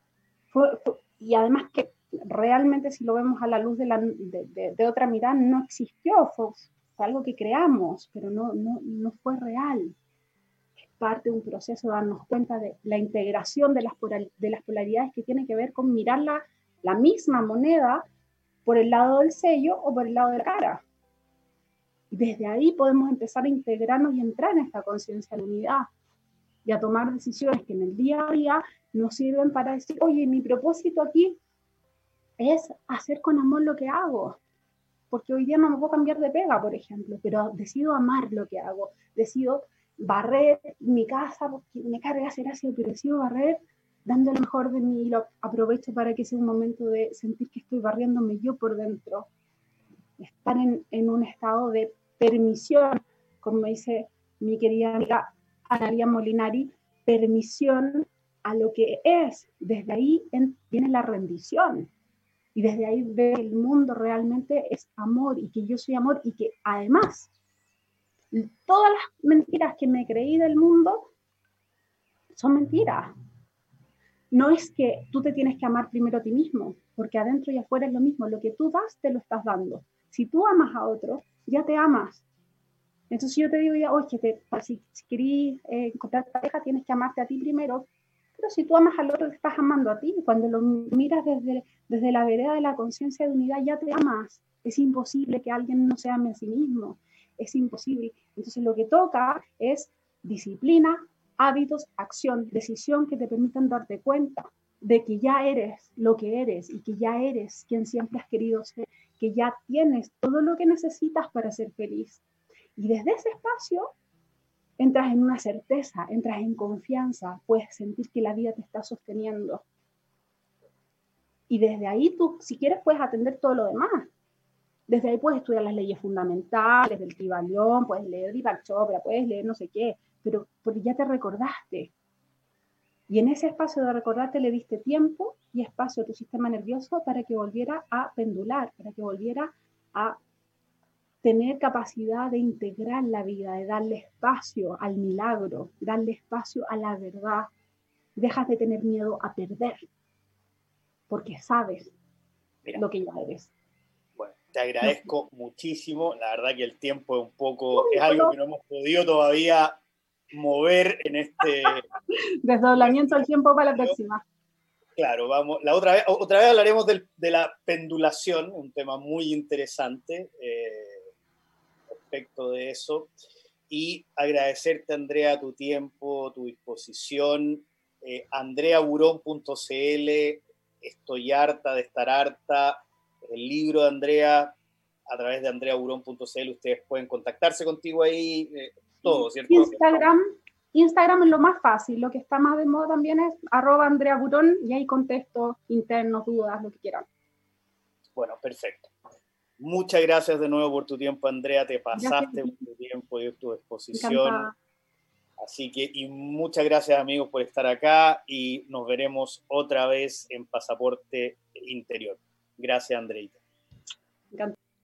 [SPEAKER 2] y además que realmente si lo vemos a la luz de, la, de, de, otra mirada, no existió, fue, algo que creamos, pero no, no, no fue real. Parte de un proceso de darnos cuenta de la integración de las, de las polaridades que tiene que ver con mirar la, la misma moneda por el lado del sello o por el lado de la cara. Desde ahí podemos empezar a integrarnos y entrar en esta conciencia de unidad y a tomar decisiones que en el día a día nos sirven para decir, oye, mi propósito aquí es hacer con amor lo que hago. Porque hoy día no me puedo cambiar de pega, por ejemplo, pero decido amar lo que hago. Decido barrer mi casa porque me carga así, pero decido barrer dando lo mejor de mí y lo aprovecho para que sea un momento de sentir que estoy barriéndome yo por dentro. Estar en, en un estado de permisión, como dice mi querida amiga Analia Molinari, permisión a lo que es. Desde ahí viene la rendición. Y desde ahí ve el mundo realmente es amor y que yo soy amor y que además todas las mentiras que me creí del mundo son mentiras no es que tú te tienes que amar primero a ti mismo, porque adentro y afuera es lo mismo. Lo que tú das, te lo estás dando. Si tú amas a otro, ya te amas. Entonces yo te digo ya, oye, te, si, si querís eh, encontrar pareja, tienes que amarte a ti primero. Pero si tú amas al otro, te estás amando a ti. Cuando lo miras desde, desde la vereda de la conciencia de unidad, ya te amas. Es imposible que alguien no se ame a sí mismo. Es imposible. Entonces lo que toca es disciplina, hábitos, acción, decisión que te permitan darte cuenta de que ya eres lo que eres y que ya eres quien siempre has querido ser, que ya tienes todo lo que necesitas para ser feliz. Y desde ese espacio entras en una certeza, entras en confianza, puedes sentir que la vida te está sosteniendo. Y desde ahí tú, si quieres, puedes atender todo lo demás. Desde ahí puedes estudiar las leyes fundamentales del Tribalión, puedes leer Deepak Chopra, puedes leer no sé qué, pero porque ya te recordaste. Y en ese espacio de recordarte le diste tiempo y espacio a tu sistema nervioso para que volviera a pendular, para que volviera a tener capacidad de integrar la vida, de darle espacio al milagro, darle espacio a la verdad. Dejas de tener miedo a perder, porque sabes lo que ya eres.
[SPEAKER 1] Te agradezco muchísimo. La verdad que el tiempo es un poco, es algo que no hemos podido todavía mover en este...
[SPEAKER 2] Desdoblamiento del tiempo para la próxima.
[SPEAKER 1] Claro, vamos. La otra vez, otra vez hablaremos de la pendulación, un tema muy interesante eh, respecto de eso. Y agradecerte, Andrea, tu tiempo, tu disposición. Eh, andreaburón.cl, estoy harta de estar harta. El libro de Andrea, a través de andreaburón.cl, ustedes pueden contactarse contigo ahí. Eh, todo, ¿cierto?
[SPEAKER 2] Instagram, Instagram es lo más fácil, lo que está más de moda también es arroba Andrea Burón y ahí contesto internos, dudas, lo que quieran.
[SPEAKER 1] Bueno, perfecto. Muchas gracias de nuevo por tu tiempo, Andrea. Te pasaste tu tiempo y tu exposición. Así que, y muchas gracias, amigos, por estar acá y nos veremos otra vez en Pasaporte Interior. Gracias, Andreita.